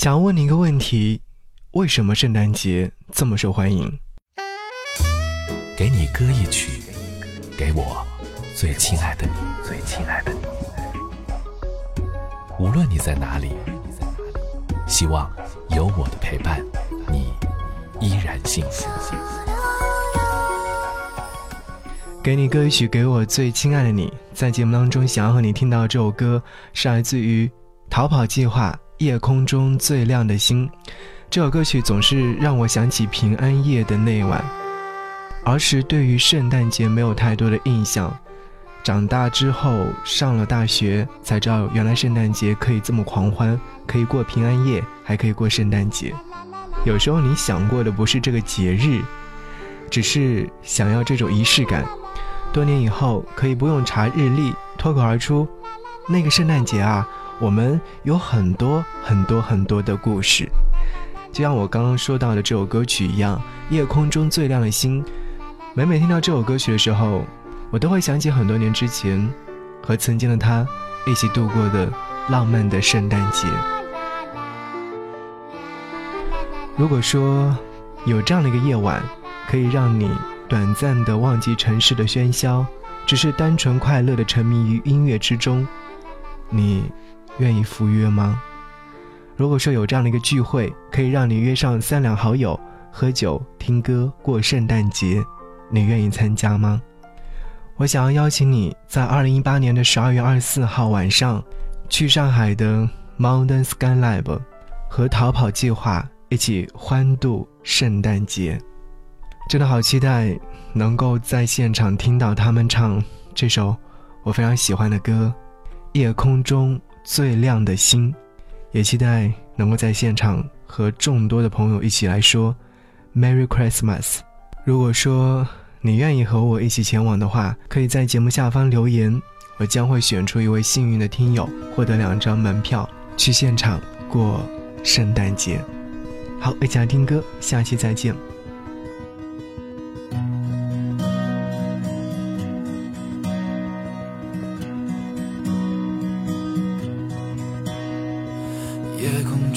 想问你一个问题：为什么圣诞节这么受欢迎？给你歌一曲，给我最亲爱的你，最亲爱的你。无论你在哪里，希望有我的陪伴，你依然幸福。给你歌一曲，给我最亲爱的你。在节目当中，想要和你听到这首歌，是来自于逃跑计划《夜空中最亮的星》。这首歌曲总是让我想起平安夜的那晚。儿时对于圣诞节没有太多的印象，长大之后上了大学才知道，原来圣诞节可以这么狂欢，可以过平安夜，还可以过圣诞节。有时候你想过的不是这个节日，只是想要这种仪式感。多年以后，可以不用查日历，脱口而出：“那个圣诞节啊，我们有很多很多很多的故事。”就像我刚刚说到的这首歌曲一样，《夜空中最亮的星》。每每听到这首歌曲的时候，我都会想起很多年之前和曾经的他一起度过的浪漫的圣诞节。如果说有这样的一个夜晚，可以让你。短暂的忘记城市的喧嚣，只是单纯快乐的沉迷于音乐之中，你愿意赴约吗？如果说有这样的一个聚会，可以让你约上三两好友喝酒、听歌、过圣诞节，你愿意参加吗？我想要邀请你在二零一八年的十二月二十四号晚上，去上海的 Mountain Sky Lab 和逃跑计划一起欢度圣诞节。真的好期待能够在现场听到他们唱这首我非常喜欢的歌《夜空中最亮的星》，也期待能够在现场和众多的朋友一起来说 “Merry Christmas”。如果说你愿意和我一起前往的话，可以在节目下方留言，我将会选出一位幸运的听友，获得两张门票去现场过圣诞节。好，一起来听歌，下期再见。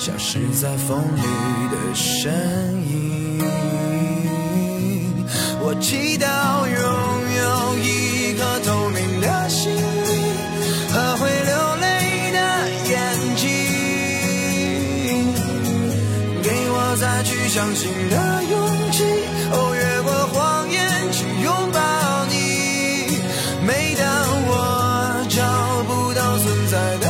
消失在风里的身影。我祈祷拥有一颗透明的心灵和会流泪的眼睛，给我再去相信的勇气。哦，越过谎言去拥抱你。每当我找不到存在的。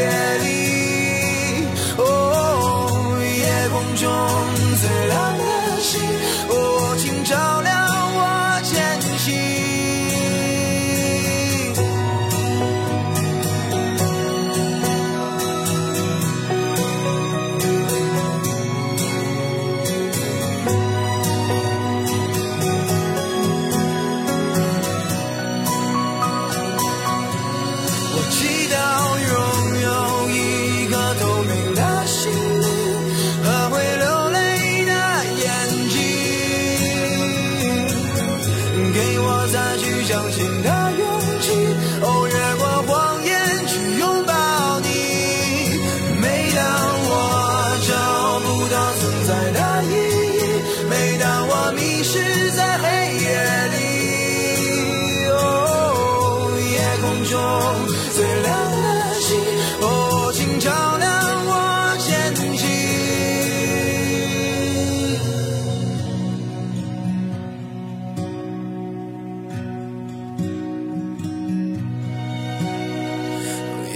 Yeah. 相信的约。